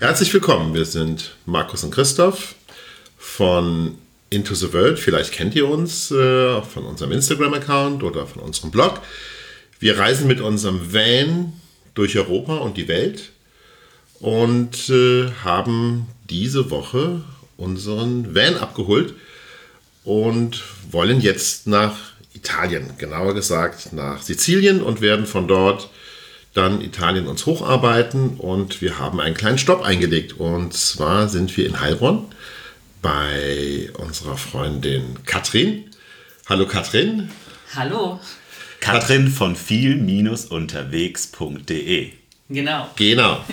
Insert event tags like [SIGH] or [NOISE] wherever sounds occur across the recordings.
Herzlich willkommen, wir sind Markus und Christoph von Into the World. Vielleicht kennt ihr uns äh, von unserem Instagram-Account oder von unserem Blog. Wir reisen mit unserem Van durch Europa und die Welt und äh, haben diese Woche unseren Van abgeholt und wollen jetzt nach Italien, genauer gesagt nach Sizilien und werden von dort dann Italien uns hocharbeiten und wir haben einen kleinen Stopp eingelegt. Und zwar sind wir in Heilbronn bei unserer Freundin Katrin. Hallo Katrin. Hallo. Katrin von viel-unterwegs.de. Genau. Genau.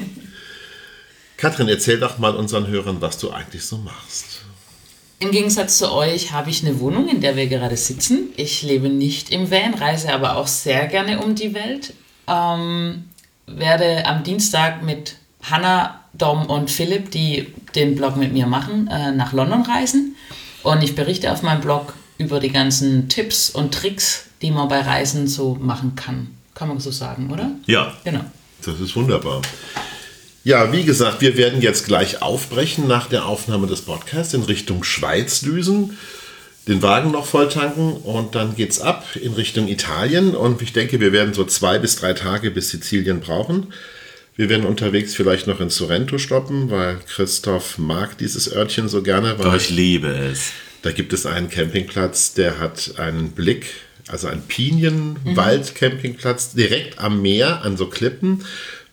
[LAUGHS] Katrin, erzähl doch mal unseren Hörern, was du eigentlich so machst. Im Gegensatz zu euch habe ich eine Wohnung, in der wir gerade sitzen. Ich lebe nicht im Van, reise aber auch sehr gerne um die Welt. Ähm, werde am Dienstag mit Hanna, Dom und Philipp, die den Blog mit mir machen, äh, nach London reisen. Und ich berichte auf meinem Blog über die ganzen Tipps und Tricks, die man bei Reisen so machen kann. Kann man so sagen, oder? Ja. Genau. Das ist wunderbar. Ja, wie gesagt, wir werden jetzt gleich aufbrechen nach der Aufnahme des Podcasts in Richtung Schweiz düsen den Wagen noch voll tanken und dann geht's ab in Richtung Italien. Und ich denke, wir werden so zwei bis drei Tage bis Sizilien brauchen. Wir werden unterwegs vielleicht noch in Sorrento stoppen, weil Christoph mag dieses Örtchen so gerne. Weil ich liebe es. Da gibt es einen Campingplatz, der hat einen Blick, also einen Pinienwald-Campingplatz direkt am Meer, an so Klippen,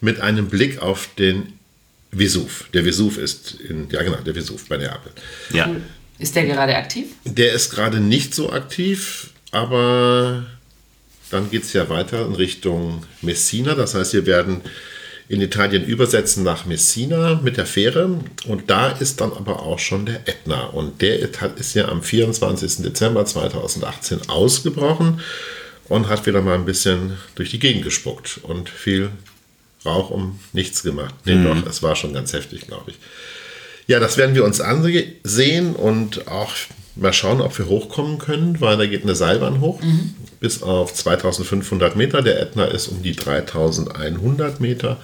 mit einem Blick auf den Vesuv. Der Vesuv ist in, ja genau, der Vesuv bei Neapel. Ja. Ist der gerade aktiv? Der ist gerade nicht so aktiv, aber dann geht es ja weiter in Richtung Messina. Das heißt, wir werden in Italien übersetzen nach Messina mit der Fähre und da ist dann aber auch schon der Ätna und der ist ja am 24. Dezember 2018 ausgebrochen und hat wieder mal ein bisschen durch die Gegend gespuckt und viel Rauch um nichts gemacht. Nee, mhm. doch, es war schon ganz heftig, glaube ich. Ja, das werden wir uns ansehen und auch mal schauen, ob wir hochkommen können, weil da geht eine Seilbahn hoch mhm. bis auf 2500 Meter. Der Ätna ist um die 3100 Meter.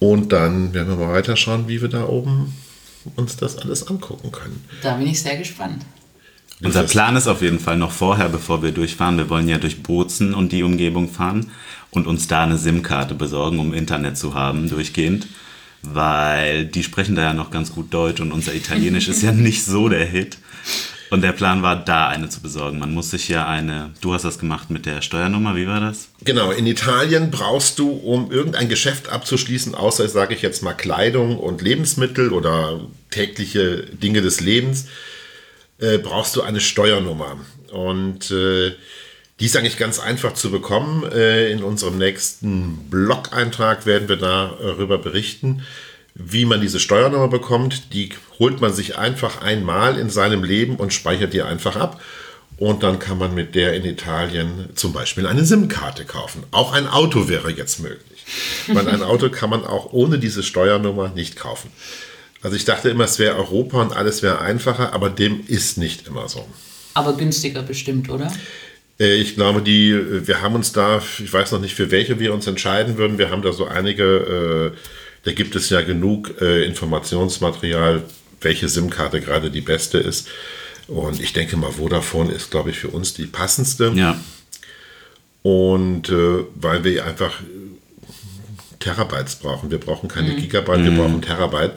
Und dann werden wir mal weiter schauen, wie wir da oben uns das alles angucken können. Da bin ich sehr gespannt. Unser Plan ist auf jeden Fall noch vorher, bevor wir durchfahren. Wir wollen ja durch Bozen und die Umgebung fahren und uns da eine SIM-Karte besorgen, um Internet zu haben, durchgehend weil die sprechen da ja noch ganz gut Deutsch und unser Italienisch ist ja [LAUGHS] nicht so der Hit. Und der Plan war, da eine zu besorgen. Man muss sich ja eine, du hast das gemacht mit der Steuernummer, wie war das? Genau, in Italien brauchst du, um irgendein Geschäft abzuschließen, außer, sage ich jetzt mal, Kleidung und Lebensmittel oder tägliche Dinge des Lebens, äh, brauchst du eine Steuernummer. Und äh, die ist eigentlich ganz einfach zu bekommen. Äh, in unserem nächsten Blog-Eintrag werden wir darüber berichten, wie man diese Steuernummer bekommt. Die holt man sich einfach einmal in seinem Leben und speichert die einfach ab. Und dann kann man mit der in Italien zum Beispiel eine SIM-Karte kaufen. Auch ein Auto wäre jetzt möglich. Weil ein Auto kann man auch ohne diese Steuernummer nicht kaufen. Also ich dachte immer, es wäre Europa und alles wäre einfacher, aber dem ist nicht immer so. Aber günstiger bestimmt, oder? Äh, ich glaube, die, äh, wir haben uns da, ich weiß noch nicht, für welche wir uns entscheiden würden. Wir haben da so einige, äh, da gibt es ja genug äh, Informationsmaterial, welche SIM-Karte gerade die beste ist. Und ich denke mal, Vodafone ist, glaube ich, für uns die passendste. Ja. Und äh, weil wir einfach Terabytes brauchen. Wir brauchen keine mhm. Gigabyte, wir mhm. brauchen Terabyte,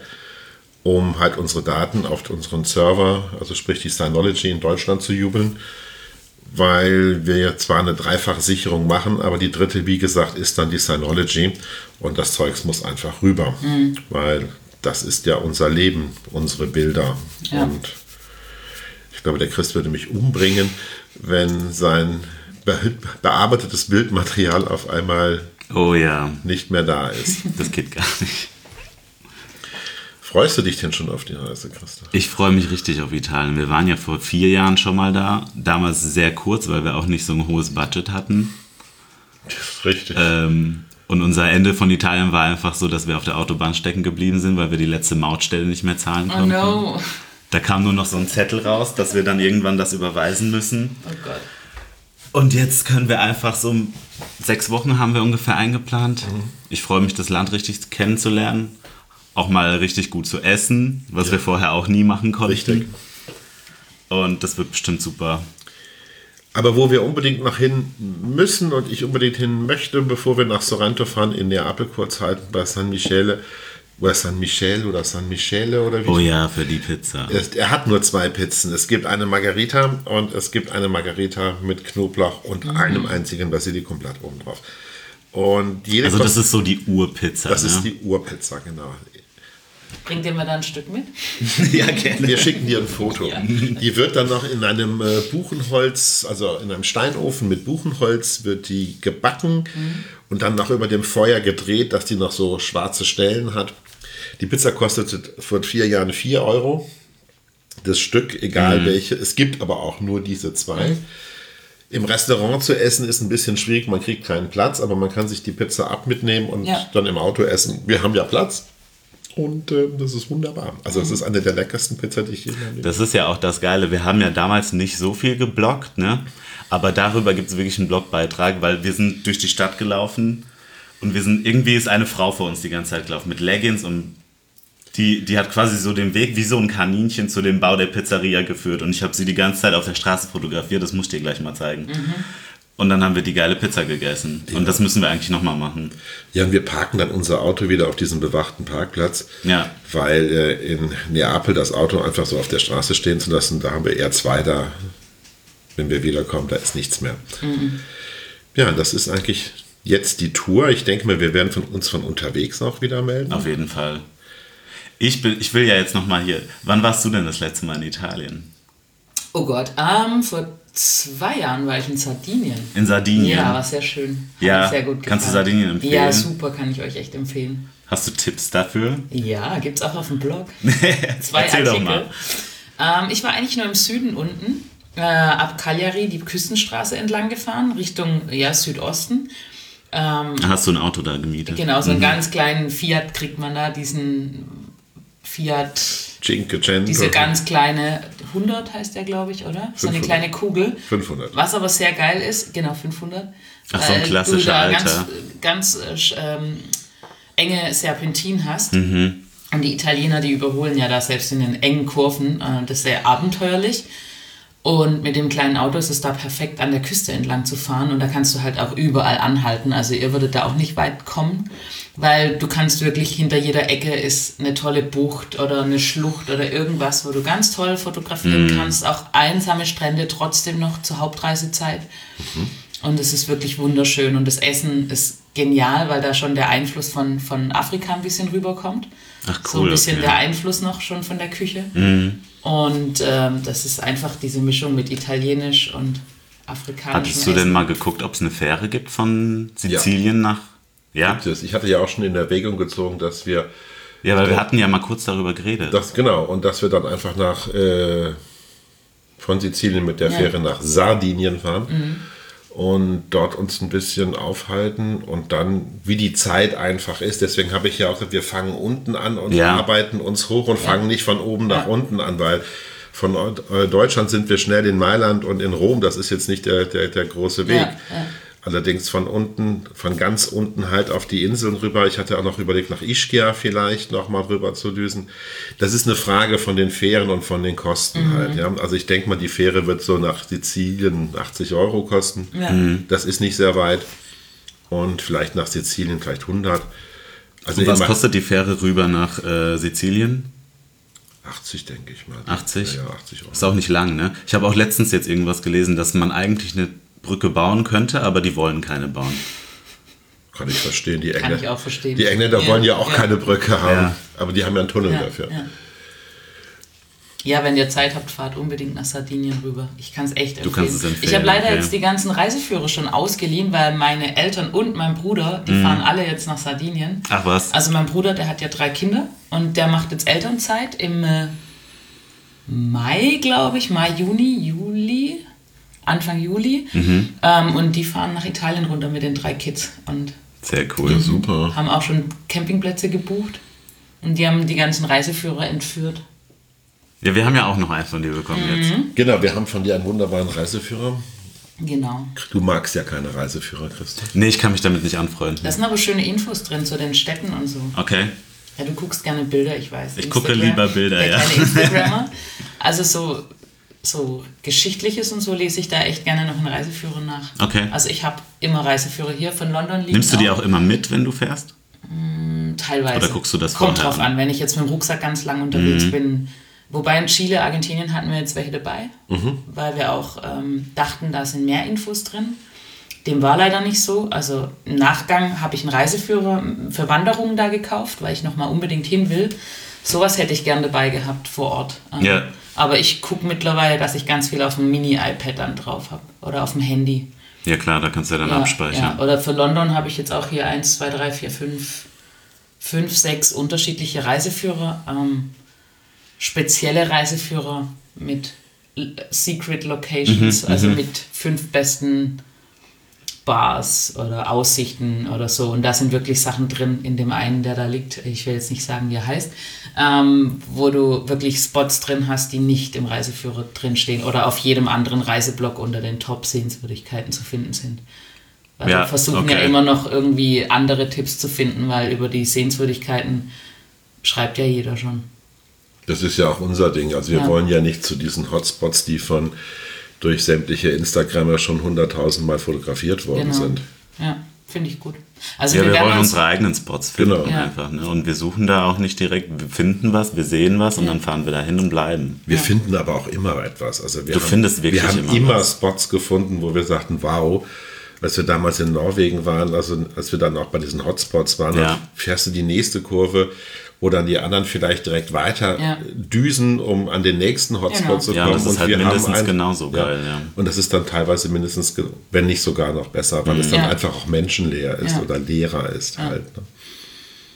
um halt unsere Daten auf unseren Server, also sprich die Synology in Deutschland zu jubeln weil wir ja zwar eine Dreifachsicherung machen, aber die dritte, wie gesagt, ist dann die Synology und das Zeugs muss einfach rüber, mhm. weil das ist ja unser Leben, unsere Bilder ja. und ich glaube, der Christ würde mich umbringen, wenn sein bearbeitetes Bildmaterial auf einmal oh ja. nicht mehr da ist. Das geht gar nicht. Freust du dich denn schon auf die Reise, Christoph? Ich freue mich richtig auf Italien. Wir waren ja vor vier Jahren schon mal da. Damals sehr kurz, weil wir auch nicht so ein hohes Budget hatten. Das ist richtig. Ähm, und unser Ende von Italien war einfach so, dass wir auf der Autobahn stecken geblieben sind, weil wir die letzte Mautstelle nicht mehr zahlen konnten. Oh no. Da kam nur noch so ein Zettel raus, dass wir dann irgendwann das überweisen müssen. Oh Gott. Und jetzt können wir einfach so sechs Wochen haben wir ungefähr eingeplant. Mhm. Ich freue mich, das Land richtig kennenzulernen auch mal richtig gut zu essen, was wir vorher auch nie machen konnten. Richtig. Und das wird bestimmt super. Aber wo wir unbedingt noch hin müssen und ich unbedingt hin möchte, bevor wir nach Sorrento fahren, in Neapel kurz halten bei San Michele, oder San Michele oder San Michele oder wie Oh ja, für die Pizza. Er, er hat nur zwei Pizzen. Es gibt eine Margarita und es gibt eine Margarita mit Knoblauch und Mhm. einem einzigen Basilikumblatt oben drauf. Und jede Also das kostet- ist so die Urpizza. das ne? ist die Urpizza, genau. Bringt ihr mir da ein Stück mit? [LAUGHS] ja, gerne. Wir schicken dir ein Foto. Ja. Die wird dann noch in einem äh, Buchenholz, also in einem Steinofen mit Buchenholz, wird die gebacken und dann noch über dem Feuer gedreht, dass die noch so schwarze Stellen hat. Die Pizza kostet vor vier Jahren 4 Euro. Das Stück, egal welche. Es gibt aber auch nur diese zwei. Im Restaurant zu essen ist ein bisschen schwierig, man kriegt keinen Platz, aber man kann sich die Pizza ab mitnehmen und Ja. dann im Auto essen. Wir haben ja Platz. Und äh, das ist wunderbar. Also es ist eine der leckersten Pizza, die ich je Leben Das ist ja auch das Geile. Wir haben ja damals nicht so viel geblockt, ne? Aber darüber gibt es wirklich einen Blogbeitrag, weil wir sind durch die Stadt gelaufen und wir sind, irgendwie ist eine Frau vor uns die ganze Zeit gelaufen mit Leggings und die, die hat quasi so den Weg wie so ein Kaninchen zu dem Bau der Pizzeria geführt und ich habe sie die ganze Zeit auf der Straße fotografiert, das muss ich dir gleich mal zeigen. Und dann haben wir die geile Pizza gegessen. Und das müssen wir eigentlich nochmal machen. Ja, und wir parken dann unser Auto wieder auf diesem bewachten Parkplatz, Ja. weil äh, in Neapel das Auto einfach so auf der Straße stehen zu lassen, da haben wir eher zwei da. Wenn wir wiederkommen, da ist nichts mehr. Ja, das ist eigentlich jetzt die Tour. Ich denke mal, wir werden von uns von unterwegs auch wieder melden. Auf jeden Fall. Ich, bin, ich will ja jetzt nochmal hier. Wann warst du denn das letzte Mal in Italien? Oh Gott, ähm, vor zwei Jahren war ich in Sardinien. In Sardinien. Ja, war sehr schön. Hat Ja, sehr gut kannst du gefallen. Sardinien empfehlen? Ja, super, kann ich euch echt empfehlen. Hast du Tipps dafür? Ja, gibt's auch auf dem Blog. [LAUGHS] Zwei Erzähl doch Artikel. mal. Ähm, ich war eigentlich nur im Süden unten, äh, ab Cagliari die Küstenstraße entlang gefahren, Richtung ja, Südosten. Hast du ein Auto da gemietet? Genau, so einen ganz kleinen Fiat kriegt man da, diesen Fiat, Cinquecento. diese ganz kleine, 100 heißt der, glaube ich, oder? So eine 500. kleine Kugel. 500. Was aber sehr geil ist, genau 500. Ach, so ein weil du klassischer da Alter. Ganz, ganz äh, ähm, enge Serpentin hast. Mhm. Und die Italiener, die überholen ja da selbst in den engen Kurven. Äh, das ist sehr abenteuerlich. Und mit dem kleinen Auto ist es da perfekt an der Küste entlang zu fahren und da kannst du halt auch überall anhalten. Also ihr würdet da auch nicht weit kommen, weil du kannst wirklich hinter jeder Ecke ist eine tolle Bucht oder eine Schlucht oder irgendwas, wo du ganz toll fotografieren kannst. Auch einsame Strände trotzdem noch zur Hauptreisezeit. Und es ist wirklich wunderschön und das Essen ist genial, weil da schon der Einfluss von, von Afrika ein bisschen rüberkommt. Ach, So cool, ein bisschen okay. der Einfluss noch schon von der Küche. Und ähm, das ist einfach diese Mischung mit Italienisch und afrikanischem Hattest du denn mal geguckt, ob es eine Fähre gibt von Sizilien nach. Ja? Gibt es. Ich hatte ja auch schon in Erwägung gezogen, dass wir Ja, weil wir hatten ja mal kurz darüber geredet. Das, genau, und dass wir dann einfach nach äh, von Sizilien mit der Ja. Fähre nach Sardinien fahren und dort uns ein bisschen aufhalten und dann, wie die Zeit einfach ist, deswegen habe ich ja auch gesagt, wir fangen unten an und Ja. arbeiten uns hoch und fangen nicht von oben nach Ja. unten an, weil von äh, Deutschland sind wir schnell in Mailand und in Rom, das ist jetzt nicht der, der, der große Weg. Allerdings von unten, von ganz unten halt auf die Inseln rüber. Ich hatte auch noch überlegt, nach Ischia vielleicht noch mal rüber zu düsen. Das ist eine Frage von den Fähren und von den Kosten halt. Ja. Also ich denke mal, die Fähre wird so nach Sizilien 80 Euro kosten. Ja. Das ist nicht sehr weit. Und vielleicht nach Sizilien vielleicht 100. Also Und was kostet die Fähre rüber nach äh, Sizilien? 80, denke ich mal. 80? Ja, ja 80 Euro. Ist auch nicht lang, ne? Ich habe auch letztens jetzt irgendwas gelesen, dass man eigentlich eine Brücke bauen könnte, aber die wollen keine bauen. Kann ich verstehen. Die Kann Engländer, ich auch verstehen. Die Engländer Ja, wollen ja auch ja. keine Brücke haben. Ja. Aber die haben ja einen Tunnel Ja, dafür. ja. ja, wenn ihr Zeit habt, fahrt unbedingt nach Sardinien rüber. Ich kann es echt empfehlen. kannst es empfehlen, Ich habe leider okay. jetzt die ganzen Reiseführer schon ausgeliehen, weil meine Eltern und mein Bruder, Mhm. die fahren alle jetzt nach Sardinien. Ach was? Also mein Bruder, der hat ja drei Kinder und der macht jetzt Elternzeit im äh, Mai, glaube ich, Mai, Juni, Juli, Anfang Juli. Mhm. Ähm, und die fahren nach Italien runter mit den drei Kids und Sehr cool. Super. haben auch schon Campingplätze gebucht. Und die haben die ganzen Reiseführer entführt. Ja, wir haben ja auch noch einen von dir bekommen jetzt. Genau, wir haben von dir einen wunderbaren Reiseführer. Genau. Du magst ja keine Reiseführer, Christoph. Nee, ich kann mich damit nicht anfreunden. Da sind aber schöne Infos drin zu den Städten und so. Okay. Ja, du guckst gerne Bilder, ich weiß. Ich gucke lieber Bilder, der ja. Instagrammer. [LAUGHS] Also so, so Geschichtliches und so lese ich da echt gerne noch einen Reiseführer nach. Okay. Also ich habe immer Reiseführer hier von London liegen. Nimmst du die auch immer mit, wenn du fährst? Teilweise. Oder guckst du das Kommt drauf an? an, wenn ich jetzt mit dem Rucksack ganz lang unterwegs Mhm. bin. Wobei in Chile, Argentinien hatten wir jetzt welche dabei, Mhm. weil wir auch ähm, dachten, da sind mehr Infos drin. Dem war leider nicht so. Also im Nachgang habe ich einen Reiseführer für Wanderungen da gekauft, weil ich nochmal unbedingt hin will. Sowas hätte ich gern dabei gehabt vor Ort. Ähm, Ja. Aber ich gucke mittlerweile, dass ich ganz viel auf dem Mini-iPad dann drauf habe oder auf dem Handy. Ja klar, da kannst du ja dann Ja, abspeichern. Ja. Oder für London habe ich jetzt auch hier 1, 2, 3, 4, 5, 5, 6 unterschiedliche Reiseführer. Ähm, spezielle Reiseführer mit Secret Locations, Mhm, also mit fünf besten Bars oder Aussichten oder so. Und da sind wirklich Sachen drin in dem einen, der da liegt. Ich will jetzt nicht sagen, wie er heißt. Ähm, wo du wirklich Spots drin hast, die nicht im Reiseführer drinstehen oder auf jedem anderen Reiseblock unter den Top-Sehenswürdigkeiten zu finden sind. Weil Ja, wir versuchen ja okay. immer noch irgendwie andere Tipps zu finden, weil über die Sehenswürdigkeiten schreibt ja jeder schon. Das ist ja auch unser Ding. Also wir Ja. wollen ja nicht zu diesen Hotspots, die von durch sämtliche Instagrammer schon hunderttausendmal fotografiert worden Genau. sind. Ja, finde ich gut. Also Ja, wir werden wollen uns- unsere eigenen Spots finden Genau. Ja. einfach. Ne? Und wir suchen da auch nicht direkt, wir finden was, wir sehen was und Ja. dann fahren wir da hin und bleiben. Wir finden aber auch immer etwas. Also wir Du haben, findest wirklich Wir haben immer immer, was. Spots gefunden, wo wir sagten, wow, als wir damals in Norwegen waren, also als wir dann auch bei diesen Hotspots waren, Ja. dann fährst du die nächste Kurve oder an die anderen vielleicht direkt weiter Ja. düsen, um an den nächsten Hotspot Genau. zu Ja, kommen. das ist halt wir haben mindestens genauso geil, ja. Und das ist dann teilweise mindestens, wenn nicht sogar noch besser, weil es dann Ja. einfach auch menschenleer ist Ja. oder leerer ist halt. Ne?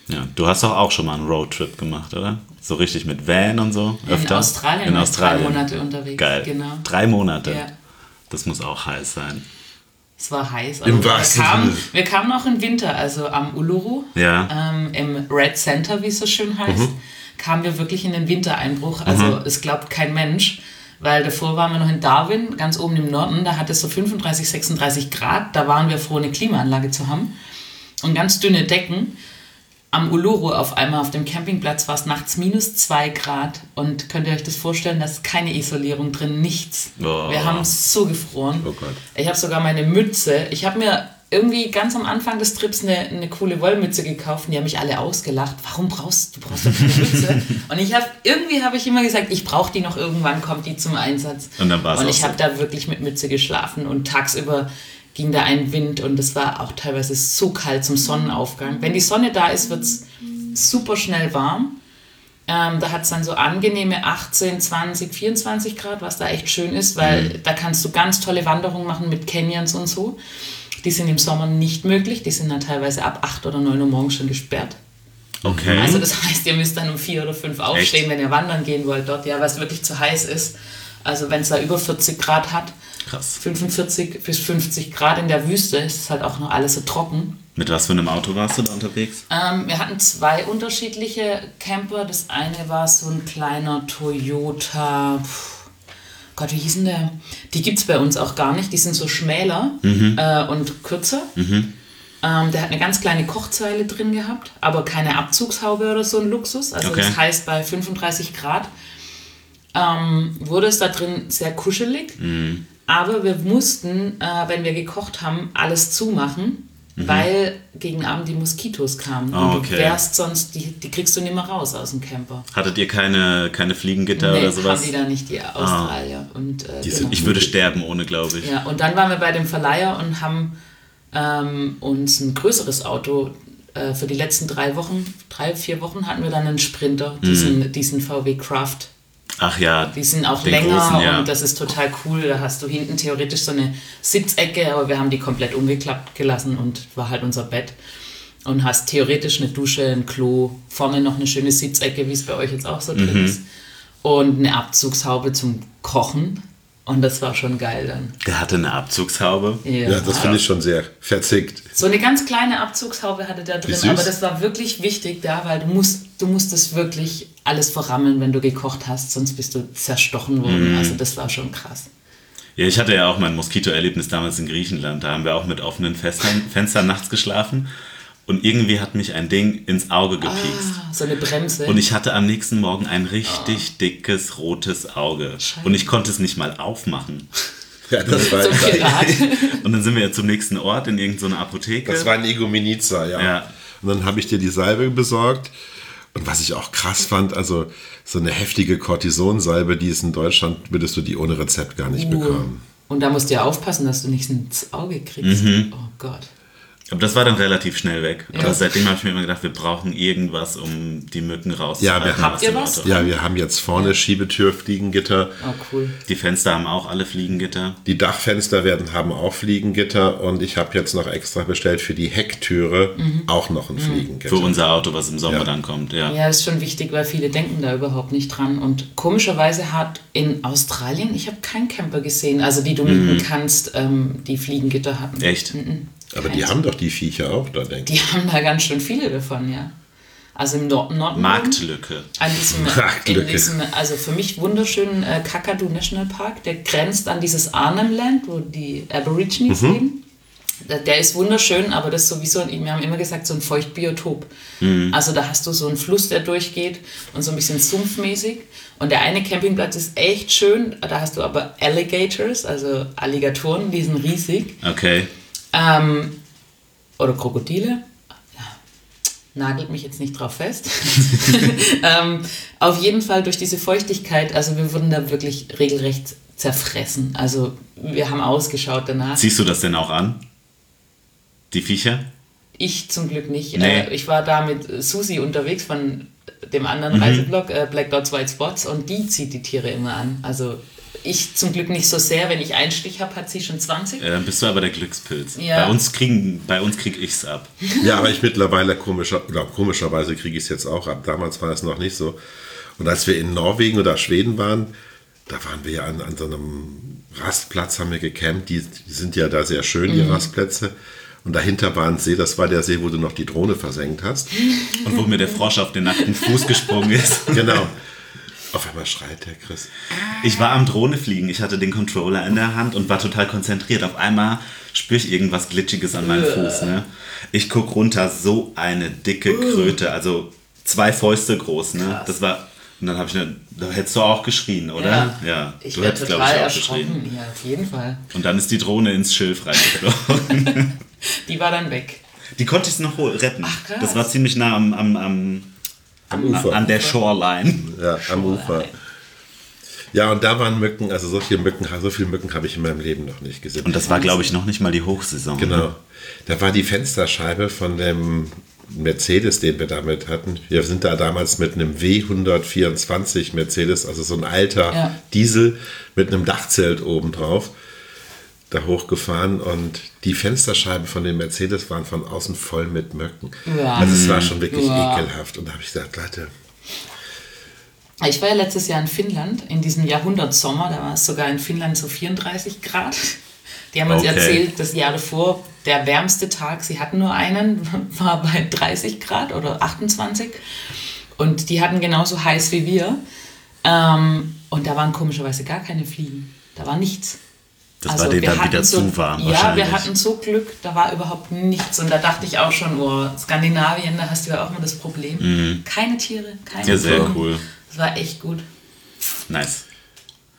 Ja, du hast doch auch schon mal einen Roadtrip gemacht, oder? So richtig mit Van und so? in Öfter? Australien, In war ich Australien. drei Monate unterwegs. Geil. Genau. Drei Monate. Ja. Das muss auch heiß sein. Es war heiß. Im aber wir, wahrsten kamen, wir kamen noch im Winter, also am Uluru, Ja. ähm, im Red Center, wie es so schön heißt, Mhm. kamen wir wirklich in den Wintereinbruch. Also es glaubt kein Mensch, weil davor waren wir noch in Darwin, ganz oben im Norden, da hat es so 35, 36 Grad, da waren wir froh, eine Klimaanlage zu haben und ganz dünne Decken. Am Uluru auf einmal auf dem Campingplatz war es nachts minus zwei Grad und könnt ihr euch das vorstellen, dass keine Isolierung drin, nichts. Boah. Wir haben so gefroren. Oh. Ich habe sogar meine Mütze. Ich habe mir irgendwie ganz am Anfang des Trips eine, eine coole Wollmütze gekauft und die haben mich alle ausgelacht. Warum brauchst du brauchst doch keine Mütze? [LAUGHS] und ich habe irgendwie habe ich immer gesagt, ich brauche die noch irgendwann kommt die zum Einsatz. Und dann war's Und auch ich so. habe da wirklich mit Mütze geschlafen und tagsüber ging da ein Wind und es war auch teilweise so kalt zum Sonnenaufgang. Wenn die Sonne da ist, wird es super schnell warm. Ähm, da hat es dann so angenehme 18, 20, 24 Grad, was da echt schön ist, weil Mhm. da kannst du ganz tolle Wanderungen machen mit Canyons und so. Die sind im Sommer nicht möglich, die sind dann teilweise ab 8 oder 9 Uhr morgens schon gesperrt. Okay. Also das heißt, ihr müsst dann um 4 oder 5 aufstehen, wenn ihr wandern gehen wollt dort, ja, weil es wirklich zu heiß ist. Also wenn es da über 40 Grad hat, Krass. 45 bis 50 Grad in der Wüste, ist es halt auch noch alles so trocken. Mit was für einem Auto warst du da unterwegs? Ähm, wir hatten zwei unterschiedliche Camper. Das eine war so ein kleiner Toyota. Puh, Gott, wie hieß denn der? Die gibt es bei uns auch gar nicht. Die sind so schmäler äh, und kürzer. Ähm, der hat eine ganz kleine Kochzeile drin gehabt, aber keine Abzugshaube oder so ein Luxus. Also Okay. das heißt, bei 35 Grad ähm, wurde es da drin sehr kuschelig. Aber wir mussten, äh, wenn wir gekocht haben, alles zumachen, weil gegen Abend die Moskitos kamen. Ah, Und okay. du wärst sonst, die, die kriegst du nicht mehr raus aus dem Camper. Hattet ihr keine, keine Fliegengitter Nee, oder haben sowas? die da nicht, die Australier. Und, äh, Die sind- genau. Ich würde sterben ohne, glaube ich. Ja, und dann waren wir bei dem Verleiher und haben ähm, uns ein größeres Auto äh, für die letzten drei Wochen, drei, vier Wochen hatten wir dann einen Sprinter, diesen, diesen VW Craft. Ach ja. Die sind auch Den länger großen, ja. und das ist total cool. Da hast du hinten theoretisch so eine Sitzecke, aber wir haben die komplett umgeklappt gelassen und war halt unser Bett. Und hast theoretisch eine Dusche, ein Klo, vorne noch eine schöne Sitzecke, wie es bei euch jetzt auch so Mhm. drin ist. Und eine Abzugshaube zum Kochen. Und das war schon geil dann. Der hatte eine Abzugshaube. Ja, das finde ich schon sehr verzickt. So eine ganz kleine Abzugshaube hatte der drin, aber das war wirklich wichtig da, weil du musst, du musstest wirklich alles verrammeln, wenn du gekocht hast, sonst bist du zerstochen Mhm. worden. Also das war schon krass. Ja, ich hatte ja auch mein Moskito-Erlebnis damals in Griechenland. Da haben wir auch mit offenen Fenstern, [LAUGHS] Fenstern nachts geschlafen. Und irgendwie hat mich ein Ding ins Auge gepiekst. Ah, so eine Bremse. Und ich hatte am nächsten Morgen ein richtig dickes rotes Auge. Scheiße. Und ich konnte es nicht mal aufmachen. [LAUGHS] Ja, das war, [LAUGHS] so Pirat. Und dann sind wir ja zum nächsten Ort in irgendeine Apotheke. das war ein Igomeniza, ja. Ja. Und dann habe ich dir die Salbe besorgt. Und was ich auch krass fand, also so eine heftige Cortisonsalbe, die ist in Deutschland, würdest du die ohne Rezept gar nicht bekommen. Und da musst du ja aufpassen, dass du nichts ins Auge kriegst. Mhm. Oh Gott. Aber das war dann relativ schnell weg. Ja. Aber seitdem habe ich mir immer gedacht, wir brauchen irgendwas, um die Mücken rauszuhalten. Ja, wir haben- Habt ihr was? Ja, wir haben jetzt vorne Schiebetürfliegengitter. Oh, cool. Die Fenster haben auch alle Fliegengitter. Die Dachfenster werden, haben auch Fliegengitter und ich habe jetzt noch extra bestellt für die Hecktüre auch noch ein Fliegengitter. Für unser Auto, was im Sommer Ja. dann kommt, ja. Ja, das ist schon wichtig, weil viele denken da überhaupt nicht dran. Und komischerweise hat in Australien, ich habe keinen Camper gesehen, also die du mieten kannst, ähm, die Fliegengitter hatten. Mhm. Aber die haben doch die Viecher auch da, denke Die haben da ganz schön viele davon, ja. Also im Nord Norden. Marktlücke. An diesem, Marktlücke. in diesem, also für mich wunderschönen äh, Kakadu National Park, der grenzt an dieses Arnhem Land, wo die Aborigines leben. Der, der ist wunderschön, aber das ist sowieso, wir haben immer gesagt, so ein Feuchtbiotop. Also da hast du so einen Fluss, der durchgeht und so ein bisschen sumpfmäßig. Und der eine Campingplatz ist echt schön, da hast du aber Alligators, also Alligatoren, die sind riesig. Okay. Ähm, oder Krokodile. Nagelt mich jetzt nicht drauf fest. [LAUGHS] [LAUGHS] ähm, auf jeden Fall durch diese Feuchtigkeit, also wir wurden da wirklich regelrecht zerfressen. Also wir haben ausgeschaut danach. Siehst du das denn auch an? Die Viecher? Ich zum Glück nicht. Nee. Äh, ich war da mit Susi unterwegs von dem anderen Mhm. Reiseblog, äh, Black Dots White Spots, und die zieht die Tiere immer an. Also ich zum Glück nicht so sehr. Wenn ich einen Stich habe, hat sie schon 20. Äh, Dann bist du aber der Glückspilz. Ja. Bei uns kriegen, bei uns krieg ich's ab. [LAUGHS] Ja, aber ich mittlerweile komischer, oder komischerweise kriege ich es jetzt auch ab. Damals war es noch nicht so. Und als wir in Norwegen oder Schweden waren, da waren wir ja an, an so einem Rastplatz, haben wir gecampt. Die, die sind ja da sehr schön, die Rastplätze. Und dahinter war ein See, das war der See, wo du noch die Drohne versenkt hast. Und wo mir der Frosch auf den nackten Fuß gesprungen ist. [LAUGHS] Genau. Auf einmal schreit der Chris. Ich war am Drohne fliegen. Ich hatte den Controller in der Hand und war total konzentriert. Auf einmal spüre ich irgendwas Glitschiges an meinem Fuß. Ne? Ich guck runter, so eine dicke Kröte, also zwei Fäuste groß. Ne? Krass. Das war. Und dann habe ich, eine, da hättest du auch geschrien, oder? Ja. Ich du wäre hättest, glaub total ich, auch geschrien. erschrocken. Ja, auf jeden Fall. Und dann ist die Drohne ins Schilf reingeflogen. [LAUGHS] Die war dann weg. Die konnte ich noch retten. Ach, krass. das war ziemlich nah am, am, am, Am Ufer. an der Shoreline. Ja, am Ufer. Ja, und da waren Mücken, also so viele Mücken, so viele Mücken habe ich in meinem Leben noch nicht gesehen. Und das war, glaube ich, noch nicht mal die Hochsaison. ne? Genau. Da war die Fensterscheibe von dem Mercedes, den wir damit hatten. Wir sind da damals mit einem W124 Mercedes, also so ein alter Ja. Diesel mit einem Dachzelt oben drauf, da hochgefahren und die Fensterscheiben von dem Mercedes waren von außen voll mit Mücken. Ja. Also es war schon wirklich Ja. ekelhaft. Und da habe ich gesagt, Leute, Ich war ja letztes Jahr in Finnland, in diesem Jahrhundertsommer, da war es sogar in Finnland so 34 Grad. Die haben uns Okay. erzählt, das Jahr davor, der wärmste Tag, sie hatten nur einen, [LAUGHS] war bei 30 Grad oder 28. Und die hatten genauso heiß wie wir. Ähm, und da waren komischerweise gar keine Fliegen. Da war nichts. Das war denen wir dann wieder hatten so, zu warm Ja, wahrscheinlich. wir hatten so Glück, da war überhaupt nichts. Und da dachte ich auch schon, oh, Skandinavien, da hast du ja auch mal das Problem. Keine Tiere, keine Mhm. Ja, sehr Vögel. cool. Das war echt gut. Nice.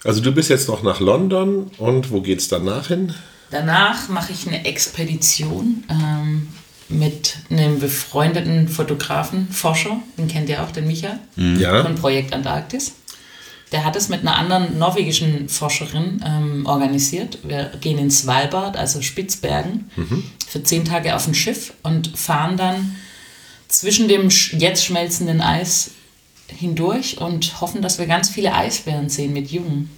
also du bist jetzt noch nach London und wo geht's danach hin? Danach mache ich eine Expedition ähm, mit einem befreundeten Fotografen, Forscher, den kennt ihr auch, den Micha, Ja. von Projekt Antarktis. Der hat es mit einer anderen norwegischen Forscherin ähm, organisiert. Wir gehen in Svalbard, also Spitzbergen, für zehn Tage auf ein Schiff und fahren dann zwischen dem jetzt schmelzenden Eis hindurch und hoffen, dass wir ganz viele Eisbären sehen mit Jungen.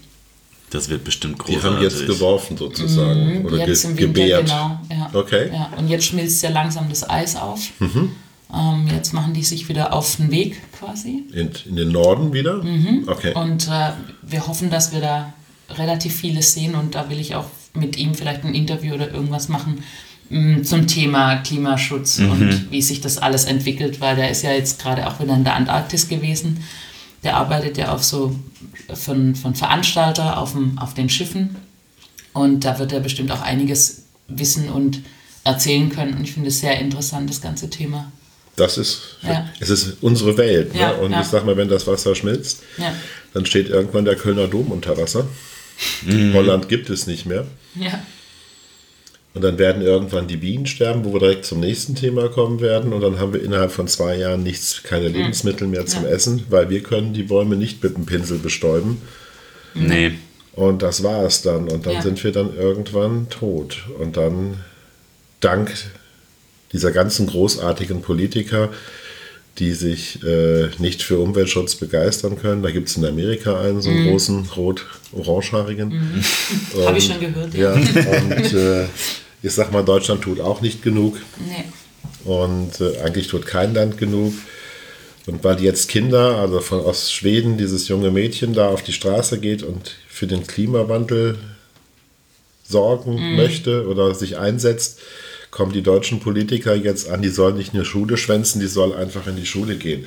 Das wird bestimmt Die großartig. haben jetzt geworfen sozusagen. oder Mhm, Jetzt ge im Winter, gebärt. genau. Ja. Okay. Ja. Und jetzt schmilzt ja langsam das Eis auf. Ähm, jetzt machen die sich wieder auf den Weg quasi. In, in den Norden wieder? Okay. Mhm. Und äh, wir hoffen, dass wir da relativ vieles sehen und da will ich auch mit ihm vielleicht ein Interview oder irgendwas machen mh, zum Thema Klimaschutz und wie sich das alles entwickelt, weil der ist ja jetzt gerade auch wieder in der Antarktis gewesen. Der arbeitet ja auf so von, von Veranstalter auf, dem, auf den Schiffen und da wird er bestimmt auch einiges wissen und erzählen können. Und ich finde es sehr interessant, das ganze Thema. Das ist, Ja. es ist unsere Welt. Ja, ne? Und ja. ich sag mal, wenn das Wasser schmilzt, Ja. dann steht irgendwann der Kölner Dom unter Wasser. Holland gibt es nicht mehr. Ja. Und dann werden irgendwann die Bienen sterben, wo wir direkt zum nächsten Thema kommen werden. Und dann haben wir innerhalb von zwei Jahren nichts, keine Lebensmittel mehr zum Ja. Essen, weil wir können die Bäume nicht mit dem Pinsel bestäuben. Nee. Und das war es dann. Und dann Ja. sind wir dann irgendwann tot. Und dann, dank dieser ganzen großartigen Politiker, die sich äh, nicht für Umweltschutz begeistern können, da gibt es in Amerika einen, so einen großen rot-orangehaarigen. Mhm. [LAUGHS] Habe ich schon gehört, Ja, ja. und äh, ich sag mal, Deutschland tut auch nicht genug. Nee. Und äh, eigentlich tut kein Land genug. Und weil jetzt Kinder, also von aus Schweden, dieses junge Mädchen da auf die Straße geht und für den Klimawandel sorgen möchte oder sich einsetzt, kommen die deutschen Politiker jetzt an, die sollen nicht nur Schule schwänzen, die soll einfach in die Schule gehen.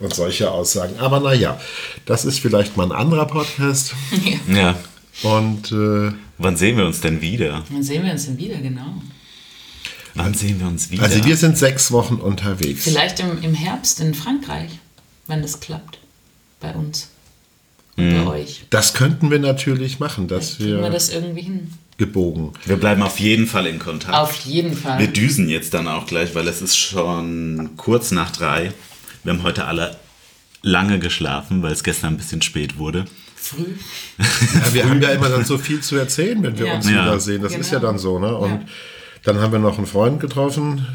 Und solche Aussagen. Aber naja, das ist vielleicht mal ein anderer Podcast. Ja. Und äh, Wann sehen wir uns denn wieder? Dann sehen wir uns dann wieder, genau. Wann sehen wir uns wieder? also wir sind sechs Wochen unterwegs. Vielleicht im, im Herbst in Frankreich, wenn das klappt. Bei uns. Und bei euch. Das könnten wir natürlich machen, dass wir wir das irgendwie hin? gebogen. wir bleiben auf jeden Fall in Kontakt. Auf jeden Fall. Wir düsen jetzt dann auch gleich, weil es ist schon kurz nach drei. Wir haben heute alle lange geschlafen, weil es gestern ein bisschen spät wurde. Früh. Ja, wir haben ja immer dann so viel zu erzählen, wenn wir Ja. uns Ja. wiedersehen. Das ist ja Genau. dann so, ne? Und Ja. dann haben wir noch einen Freund getroffen.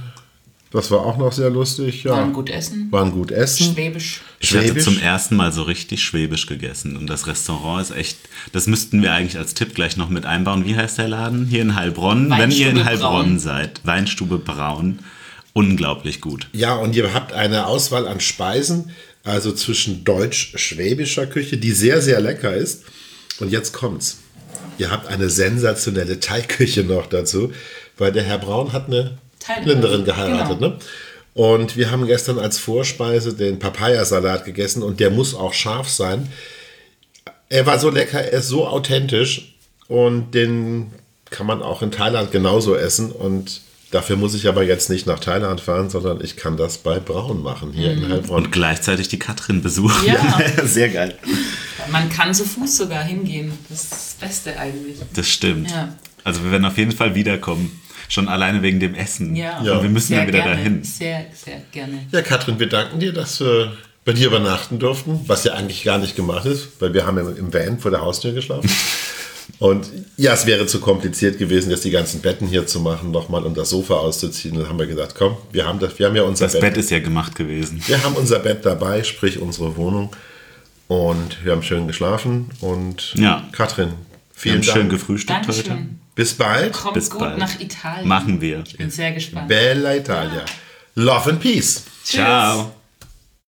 Das war auch noch sehr lustig. Ja. Waren gut essen. Waren gut essen. Schwäbisch. Ich hatte Schwäbisch? zum ersten Mal so richtig schwäbisch gegessen und das Restaurant ist echt, das müssten wir eigentlich als Tipp gleich noch mit einbauen. Wie heißt der Laden? Hier in Heilbronn. Wenn ihr in Weinstube Heilbronn Braun. seid, Weinstube Braun, unglaublich gut. Ja, und ihr habt eine Auswahl an Speisen, also zwischen deutsch-schwäbischer Küche, die sehr, sehr lecker ist. Und jetzt kommt's. Ihr habt eine sensationelle Teigküche noch dazu, weil der Herr Braun hat eine Thailänderin, Länderin geheiratet. genau. Ne? Und wir haben gestern als Vorspeise den Papayasalat gegessen und der muss auch scharf sein. Er war so lecker, er ist so authentisch und den kann man auch in Thailand genauso essen. Und dafür muss ich aber jetzt nicht nach Thailand fahren, sondern ich kann das bei Braun machen, hier in Heilbronn. Und gleichzeitig die Katrin besuchen. Ja. [LAUGHS] Sehr geil. Man kann zu Fuß sogar hingehen. Das ist das Beste eigentlich. Das stimmt. Ja. Also wir werden auf jeden Fall wiederkommen. Schon alleine wegen dem Essen. Ja, Und wir müssen sehr ja wieder gerne. dahin. Sehr, sehr gerne. Ja, Katrin, wir danken dir, dass wir bei dir übernachten durften, was ja eigentlich gar nicht gemacht ist, weil wir haben im, im Van vor der Haustür geschlafen. [LAUGHS] Und ja, es wäre zu kompliziert gewesen, jetzt die ganzen Betten hier zu machen, nochmal und das Sofa auszuziehen. Dann haben wir gesagt, komm, wir haben, das, wir haben ja unser Das Bett ist ja gemacht gewesen. Wir haben unser Bett dabei, sprich unsere Wohnung. Und wir haben schön geschlafen. Und Ja. Katrin, Wir vielen haben schön Dank. gefrühstückt heute. Bis bald. Kommt Bis gut bald. nach Italien. Machen wir. Ich bin sehr gespannt. Bella Italia. Love and Peace. Tschüss. Ciao.